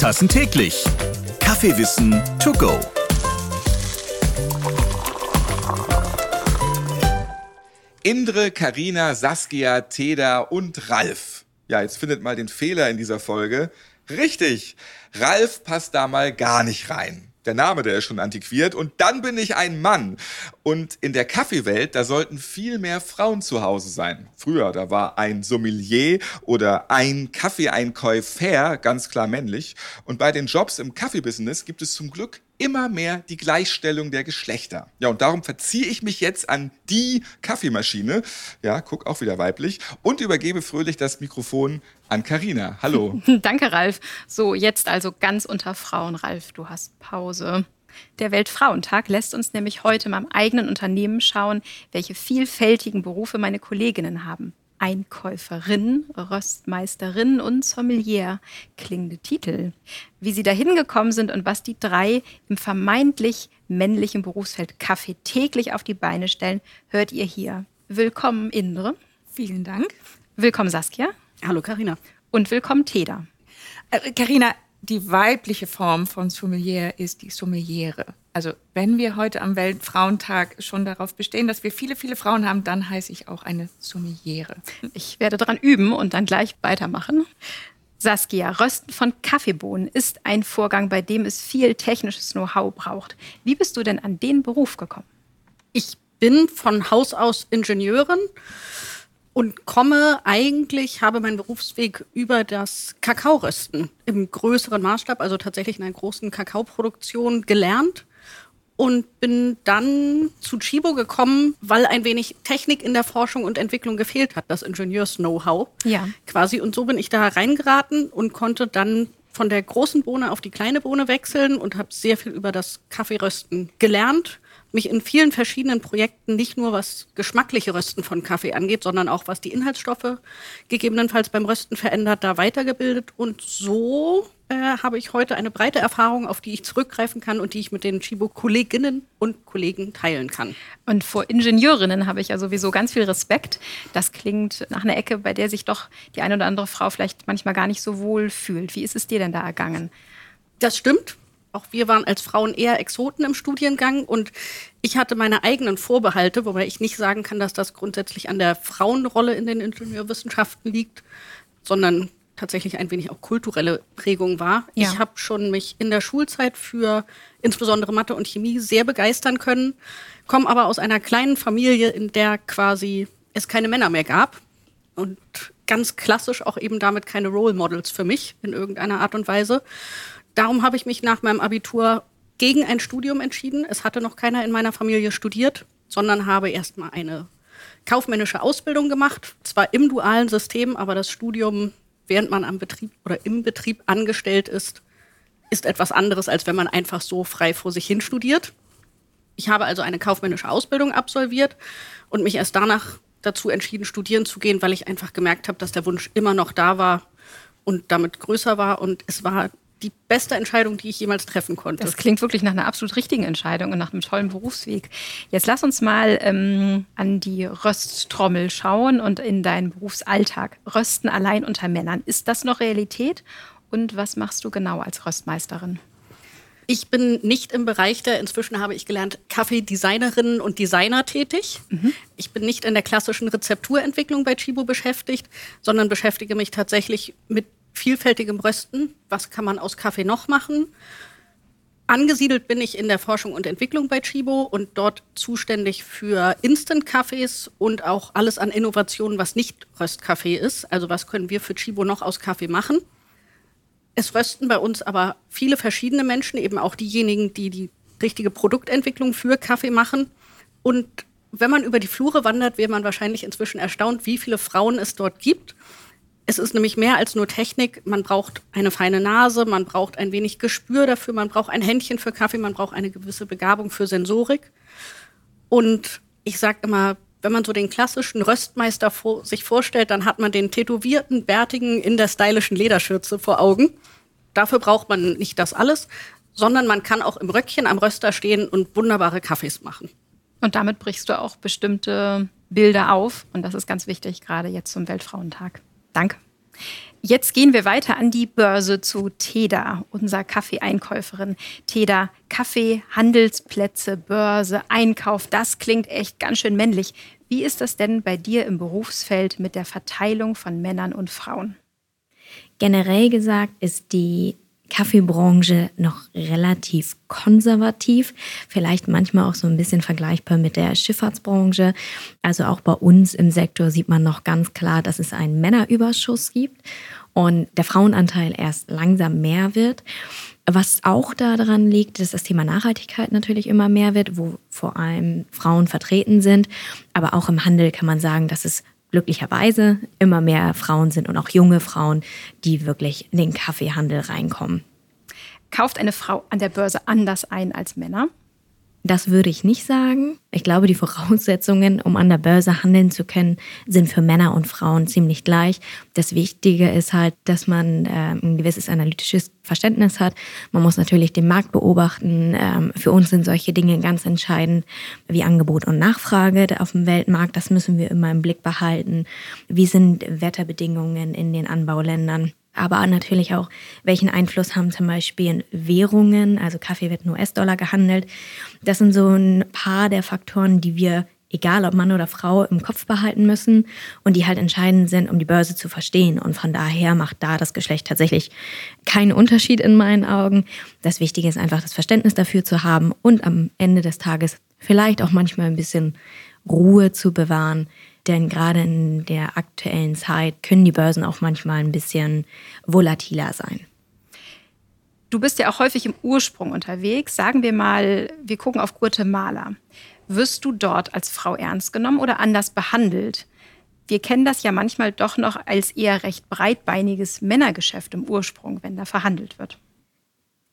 Tassen täglich. Kaffeewissen to go. Indre, Karina, Saskia, Teda und Ralf. Ja, jetzt findet mal den Fehler in dieser Folge. Richtig, Ralf passt da mal gar nicht rein. Der Name, der ist schon antiquiert. Und dann bin ich ein Mann. Und in der Kaffeewelt, da sollten viel mehr Frauen zu Hause sein. Früher, da war ein Sommelier oder ein Kaffeeeinkäufer ganz klar männlich. Und bei den Jobs im Kaffeebusiness gibt es zum Glück immer mehr die Gleichstellung der Geschlechter. Ja, und darum verziehe ich mich jetzt an die Kaffeemaschine. Ja, guck auch wieder weiblich. Und übergebe fröhlich das Mikrofon an Karina. Hallo. Danke, Ralf. So, jetzt also ganz unter Frauen. Ralf, du hast Pause. Der Weltfrauentag lässt uns nämlich heute mal im eigenen Unternehmen schauen, welche vielfältigen Berufe meine Kolleginnen haben. Einkäuferin, Röstmeisterin und Sommelier. Klingende Titel. Wie sie dahin gekommen sind und was die drei im vermeintlich männlichen Berufsfeld Kaffee täglich auf die Beine stellen, hört ihr hier. Willkommen, Indre. Vielen Dank. Willkommen, Saskia. Hallo, Karina. Und willkommen, Teda. Karina, äh, die weibliche Form von Sommelier ist die Sommeliere. Also wenn wir heute am Weltfrauentag schon darauf bestehen, dass wir viele, viele Frauen haben, dann heiße ich auch eine Sommeliere. Ich werde daran üben und dann gleich weitermachen. Saskia, Rösten von Kaffeebohnen ist ein Vorgang, bei dem es viel technisches Know-how braucht. Wie bist du denn an den Beruf gekommen? Ich bin von Haus aus Ingenieurin und komme eigentlich, habe meinen Berufsweg über das Kakaorösten im größeren Maßstab, also tatsächlich in einer großen Kakaoproduktion gelernt und bin dann zu Chibo gekommen, weil ein wenig Technik in der Forschung und Entwicklung gefehlt hat, das Ingenieurs-Know-how ja. quasi. Und so bin ich da reingeraten und konnte dann von der großen Bohne auf die kleine Bohne wechseln und habe sehr viel über das Kaffeerösten gelernt mich in vielen verschiedenen Projekten nicht nur was geschmackliche Rösten von Kaffee angeht, sondern auch was die Inhaltsstoffe gegebenenfalls beim Rösten verändert, da weitergebildet. Und so äh, habe ich heute eine breite Erfahrung, auf die ich zurückgreifen kann und die ich mit den Chibo-Kolleginnen und Kollegen teilen kann. Und vor Ingenieurinnen habe ich ja sowieso ganz viel Respekt. Das klingt nach einer Ecke, bei der sich doch die eine oder andere Frau vielleicht manchmal gar nicht so wohl fühlt. Wie ist es dir denn da ergangen? Das stimmt auch wir waren als Frauen eher Exoten im Studiengang und ich hatte meine eigenen Vorbehalte, wobei ich nicht sagen kann, dass das grundsätzlich an der Frauenrolle in den Ingenieurwissenschaften liegt, sondern tatsächlich ein wenig auch kulturelle Prägung war. Ja. Ich habe schon mich in der Schulzeit für insbesondere Mathe und Chemie sehr begeistern können, komme aber aus einer kleinen Familie, in der quasi es keine Männer mehr gab und ganz klassisch auch eben damit keine Role Models für mich in irgendeiner Art und Weise darum habe ich mich nach meinem Abitur gegen ein Studium entschieden. Es hatte noch keiner in meiner Familie studiert, sondern habe erstmal eine kaufmännische Ausbildung gemacht, zwar im dualen System, aber das Studium, während man am Betrieb oder im Betrieb angestellt ist, ist etwas anderes, als wenn man einfach so frei vor sich hin studiert. Ich habe also eine kaufmännische Ausbildung absolviert und mich erst danach dazu entschieden, studieren zu gehen, weil ich einfach gemerkt habe, dass der Wunsch immer noch da war und damit größer war. Und es war die beste Entscheidung, die ich jemals treffen konnte. Das klingt wirklich nach einer absolut richtigen Entscheidung und nach einem tollen Berufsweg. Jetzt lass uns mal ähm, an die Rösttrommel schauen und in deinen Berufsalltag. Rösten allein unter Männern. Ist das noch Realität? Und was machst du genau als Röstmeisterin? Ich bin nicht im Bereich der, inzwischen habe ich gelernt, Kaffeedesignerinnen und Designer tätig. Mhm. Ich bin nicht in der klassischen Rezepturentwicklung bei Chibo beschäftigt, sondern beschäftige mich tatsächlich mit vielfältigem Rösten. Was kann man aus Kaffee noch machen? Angesiedelt bin ich in der Forschung und Entwicklung bei Chibo und dort zuständig für Instant-Kaffees und auch alles an Innovationen, was nicht Röstkaffee ist. Also was können wir für Chibo noch aus Kaffee machen? Es rösten bei uns aber viele verschiedene Menschen, eben auch diejenigen, die die richtige Produktentwicklung für Kaffee machen. Und wenn man über die Flure wandert, wäre man wahrscheinlich inzwischen erstaunt, wie viele Frauen es dort gibt. Es ist nämlich mehr als nur Technik. Man braucht eine feine Nase, man braucht ein wenig Gespür dafür, man braucht ein Händchen für Kaffee, man braucht eine gewisse Begabung für Sensorik. Und ich sage immer, wenn man so den klassischen Röstmeister vor, sich vorstellt, dann hat man den tätowierten, bärtigen in der stylischen Lederschürze vor Augen. Dafür braucht man nicht das alles, sondern man kann auch im Röckchen am Röster stehen und wunderbare Kaffees machen. Und damit brichst du auch bestimmte Bilder auf. Und das ist ganz wichtig, gerade jetzt zum Weltfrauentag. Danke. Jetzt gehen wir weiter an die Börse zu Teda, unserer Kaffeeeinkäuferin. Teda, Kaffee, Handelsplätze, Börse, Einkauf, das klingt echt ganz schön männlich. Wie ist das denn bei dir im Berufsfeld mit der Verteilung von Männern und Frauen? Generell gesagt ist die Kaffeebranche noch relativ konservativ, vielleicht manchmal auch so ein bisschen vergleichbar mit der Schifffahrtsbranche. Also auch bei uns im Sektor sieht man noch ganz klar, dass es einen Männerüberschuss gibt und der Frauenanteil erst langsam mehr wird. Was auch daran liegt, dass das Thema Nachhaltigkeit natürlich immer mehr wird, wo vor allem Frauen vertreten sind. Aber auch im Handel kann man sagen, dass es glücklicherweise immer mehr Frauen sind und auch junge Frauen, die wirklich in den Kaffeehandel reinkommen. Kauft eine Frau an der Börse anders ein als Männer? Das würde ich nicht sagen. Ich glaube, die Voraussetzungen, um an der Börse handeln zu können, sind für Männer und Frauen ziemlich gleich. Das Wichtige ist halt, dass man äh, ein gewisses analytisches Verständnis hat. Man muss natürlich den Markt beobachten. Ähm, für uns sind solche Dinge ganz entscheidend wie Angebot und Nachfrage auf dem Weltmarkt. Das müssen wir immer im Blick behalten. Wie sind Wetterbedingungen in den Anbauländern? Aber natürlich auch, welchen Einfluss haben zum Beispiel Währungen, also Kaffee wird in US-Dollar gehandelt. Das sind so ein paar der Faktoren, die wir, egal ob Mann oder Frau, im Kopf behalten müssen und die halt entscheidend sind, um die Börse zu verstehen. Und von daher macht da das Geschlecht tatsächlich keinen Unterschied in meinen Augen. Das Wichtige ist einfach, das Verständnis dafür zu haben und am Ende des Tages vielleicht auch manchmal ein bisschen Ruhe zu bewahren, denn gerade in der aktuellen Zeit können die Börsen auch manchmal ein bisschen volatiler sein. Du bist ja auch häufig im Ursprung unterwegs. Sagen wir mal, wir gucken auf Guatemala. Wirst du dort als Frau ernst genommen oder anders behandelt? Wir kennen das ja manchmal doch noch als eher recht breitbeiniges Männergeschäft im Ursprung, wenn da verhandelt wird.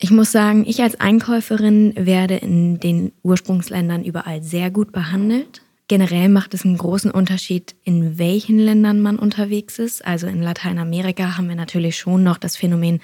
Ich muss sagen, ich als Einkäuferin werde in den Ursprungsländern überall sehr gut behandelt. Generell macht es einen großen Unterschied, in welchen Ländern man unterwegs ist. Also in Lateinamerika haben wir natürlich schon noch das Phänomen,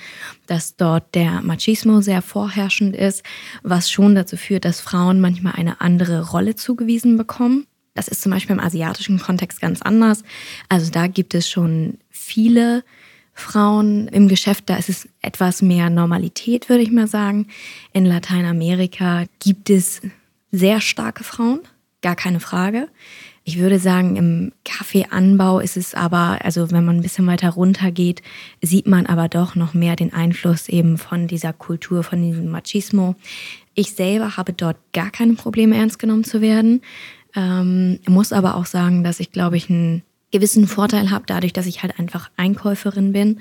dass dort der Machismo sehr vorherrschend ist, was schon dazu führt, dass Frauen manchmal eine andere Rolle zugewiesen bekommen. Das ist zum Beispiel im asiatischen Kontext ganz anders. Also da gibt es schon viele Frauen im Geschäft, da ist es etwas mehr Normalität, würde ich mal sagen. In Lateinamerika gibt es sehr starke Frauen gar keine Frage. Ich würde sagen, im Kaffeeanbau ist es aber, also wenn man ein bisschen weiter runter geht, sieht man aber doch noch mehr den Einfluss eben von dieser Kultur, von diesem Machismo. Ich selber habe dort gar keine Probleme, ernst genommen zu werden. Ähm, muss aber auch sagen, dass ich, glaube ich, einen gewissen Vorteil habe, dadurch, dass ich halt einfach Einkäuferin bin.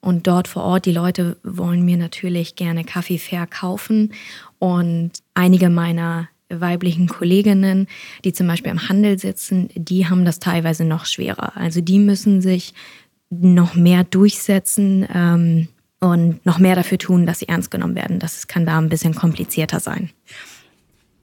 Und dort vor Ort, die Leute wollen mir natürlich gerne Kaffee verkaufen. Und einige meiner weiblichen Kolleginnen, die zum Beispiel im Handel sitzen, die haben das teilweise noch schwerer. Also die müssen sich noch mehr durchsetzen ähm, und noch mehr dafür tun, dass sie ernst genommen werden. Das kann da ein bisschen komplizierter sein.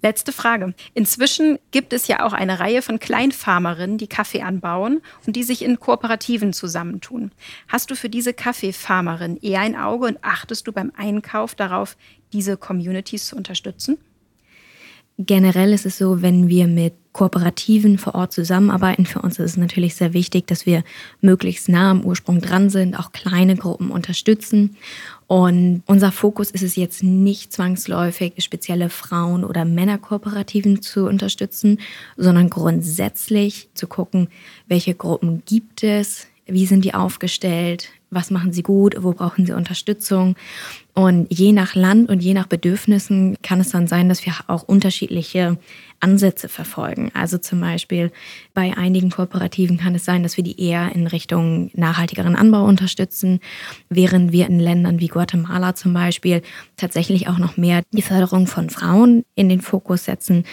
Letzte Frage. Inzwischen gibt es ja auch eine Reihe von Kleinfarmerinnen, die Kaffee anbauen und die sich in Kooperativen zusammentun. Hast du für diese Kaffeefarmerin eher ein Auge und achtest du beim Einkauf darauf, diese Communities zu unterstützen? Generell ist es so, wenn wir mit Kooperativen vor Ort zusammenarbeiten, für uns ist es natürlich sehr wichtig, dass wir möglichst nah am Ursprung dran sind, auch kleine Gruppen unterstützen. Und unser Fokus ist es jetzt nicht zwangsläufig, spezielle Frauen- oder Männerkooperativen zu unterstützen, sondern grundsätzlich zu gucken, welche Gruppen gibt es, wie sind die aufgestellt, was machen sie gut, wo brauchen sie Unterstützung. Und je nach Land und je nach Bedürfnissen kann es dann sein, dass wir auch unterschiedliche Ansätze verfolgen. Also zum Beispiel bei einigen Kooperativen kann es sein, dass wir die eher in Richtung nachhaltigeren Anbau unterstützen, während wir in Ländern wie Guatemala zum Beispiel tatsächlich auch noch mehr die Förderung von Frauen in den Fokus setzen.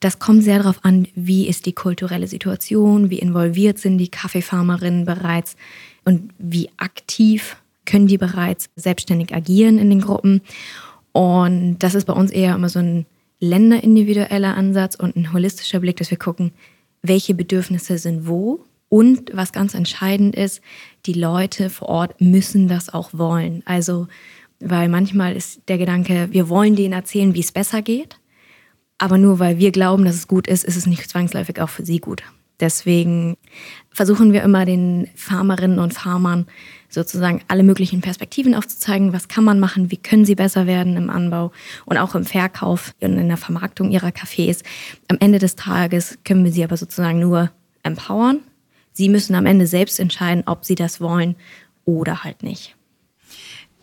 Das kommt sehr darauf an, wie ist die kulturelle Situation, wie involviert sind die Kaffeefarmerinnen bereits und wie aktiv können die bereits selbstständig agieren in den Gruppen. Und das ist bei uns eher immer so ein länderindividueller Ansatz und ein holistischer Blick, dass wir gucken, welche Bedürfnisse sind wo. Und was ganz entscheidend ist, die Leute vor Ort müssen das auch wollen. Also, weil manchmal ist der Gedanke, wir wollen denen erzählen, wie es besser geht. Aber nur weil wir glauben, dass es gut ist, ist es nicht zwangsläufig auch für sie gut. Deswegen versuchen wir immer den Farmerinnen und Farmern sozusagen alle möglichen Perspektiven aufzuzeigen. Was kann man machen? Wie können sie besser werden im Anbau und auch im Verkauf und in der Vermarktung ihrer Cafés? Am Ende des Tages können wir sie aber sozusagen nur empowern. Sie müssen am Ende selbst entscheiden, ob sie das wollen oder halt nicht.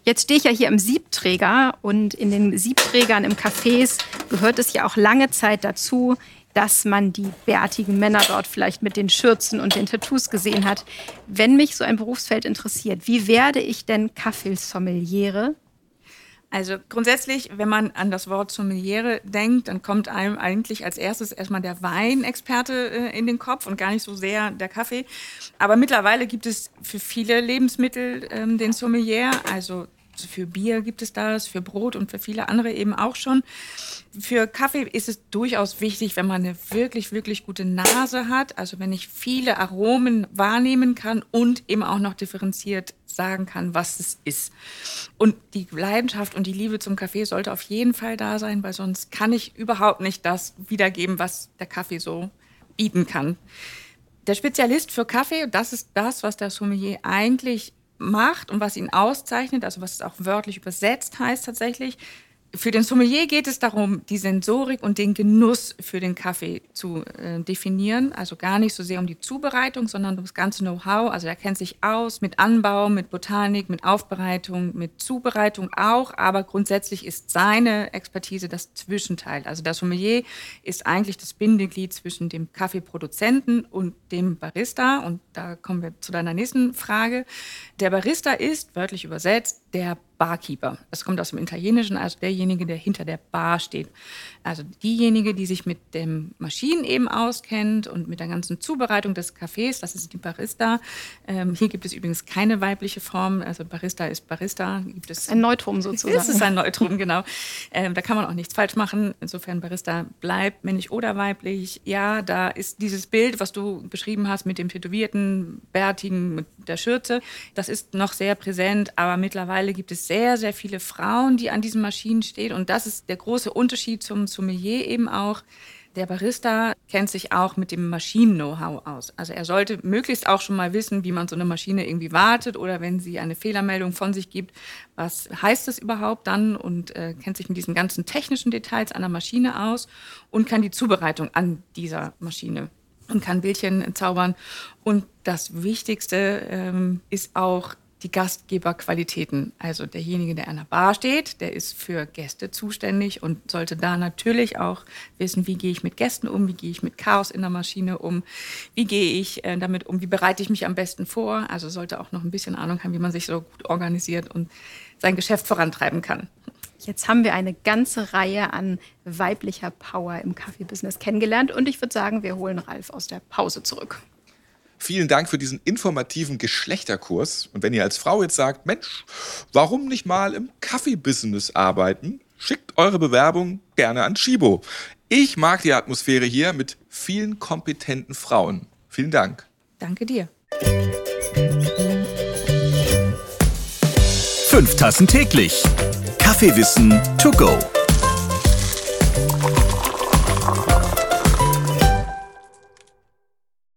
Jetzt stehe ich ja hier im Siebträger und in den Siebträgern im Cafés gehört es ja auch lange Zeit dazu, dass man die bärtigen Männer dort vielleicht mit den Schürzen und den Tattoos gesehen hat. Wenn mich so ein Berufsfeld interessiert, wie werde ich denn Kaffeesommeliere? Also grundsätzlich, wenn man an das Wort Sommeliere denkt, dann kommt einem eigentlich als erstes erstmal der Weinexperte äh, in den Kopf und gar nicht so sehr der Kaffee. Aber mittlerweile gibt es für viele Lebensmittel ähm, den Sommelier. Also für Bier gibt es das, für Brot und für viele andere eben auch schon. Für Kaffee ist es durchaus wichtig, wenn man eine wirklich, wirklich gute Nase hat, also wenn ich viele Aromen wahrnehmen kann und eben auch noch differenziert sagen kann, was es ist. Und die Leidenschaft und die Liebe zum Kaffee sollte auf jeden Fall da sein, weil sonst kann ich überhaupt nicht das wiedergeben, was der Kaffee so bieten kann. Der Spezialist für Kaffee, das ist das, was der Sommelier eigentlich macht und was ihn auszeichnet, also was es auch wörtlich übersetzt heißt tatsächlich, für den Sommelier geht es darum, die Sensorik und den Genuss für den Kaffee zu äh, definieren. Also gar nicht so sehr um die Zubereitung, sondern um das ganze Know-how. Also er kennt sich aus mit Anbau, mit Botanik, mit Aufbereitung, mit Zubereitung auch. Aber grundsätzlich ist seine Expertise das Zwischenteil. Also der Sommelier ist eigentlich das Bindeglied zwischen dem Kaffeeproduzenten und dem Barista. Und da kommen wir zu deiner nächsten Frage. Der Barista ist, wörtlich übersetzt, der Barkeeper. Das kommt aus dem Italienischen, also derjenige, der hinter der Bar steht. Also diejenige, die sich mit den Maschinen eben auskennt und mit der ganzen Zubereitung des Kaffees, das ist die Barista. Ähm, hier gibt es übrigens keine weibliche Form, also Barista ist Barista. Gibt es ein Neutrum sozusagen. Es ist ein Neutrum, genau. Ähm, da kann man auch nichts falsch machen. Insofern Barista bleibt männlich oder weiblich. Ja, da ist dieses Bild, was du beschrieben hast mit dem tätowierten, bärtigen, mit der Schürze, das ist noch sehr präsent, aber mittlerweile gibt es sehr, sehr viele Frauen, die an diesen Maschinen stehen. Und das ist der große Unterschied zum Sommelier eben auch. Der Barista kennt sich auch mit dem Maschinen-Know-how aus. Also er sollte möglichst auch schon mal wissen, wie man so eine Maschine irgendwie wartet oder wenn sie eine Fehlermeldung von sich gibt, was heißt das überhaupt dann und äh, kennt sich mit diesen ganzen technischen Details der Maschine aus und kann die Zubereitung an dieser Maschine und kann Bildchen zaubern. Und das Wichtigste ähm, ist auch die Gastgeberqualitäten. Also derjenige, der an der Bar steht, der ist für Gäste zuständig und sollte da natürlich auch wissen, wie gehe ich mit Gästen um, wie gehe ich mit Chaos in der Maschine um, wie gehe ich äh, damit um, wie bereite ich mich am besten vor. Also sollte auch noch ein bisschen Ahnung haben, wie man sich so gut organisiert und sein Geschäft vorantreiben kann. Jetzt haben wir eine ganze Reihe an weiblicher Power im Kaffeebusiness kennengelernt und ich würde sagen, wir holen Ralf aus der Pause zurück. Vielen Dank für diesen informativen Geschlechterkurs. Und wenn ihr als Frau jetzt sagt, Mensch, warum nicht mal im Kaffeebusiness arbeiten? Schickt eure Bewerbung gerne an Chibo. Ich mag die Atmosphäre hier mit vielen kompetenten Frauen. Vielen Dank. Danke dir. Fünf Tassen täglich. Kaffeewissen to go.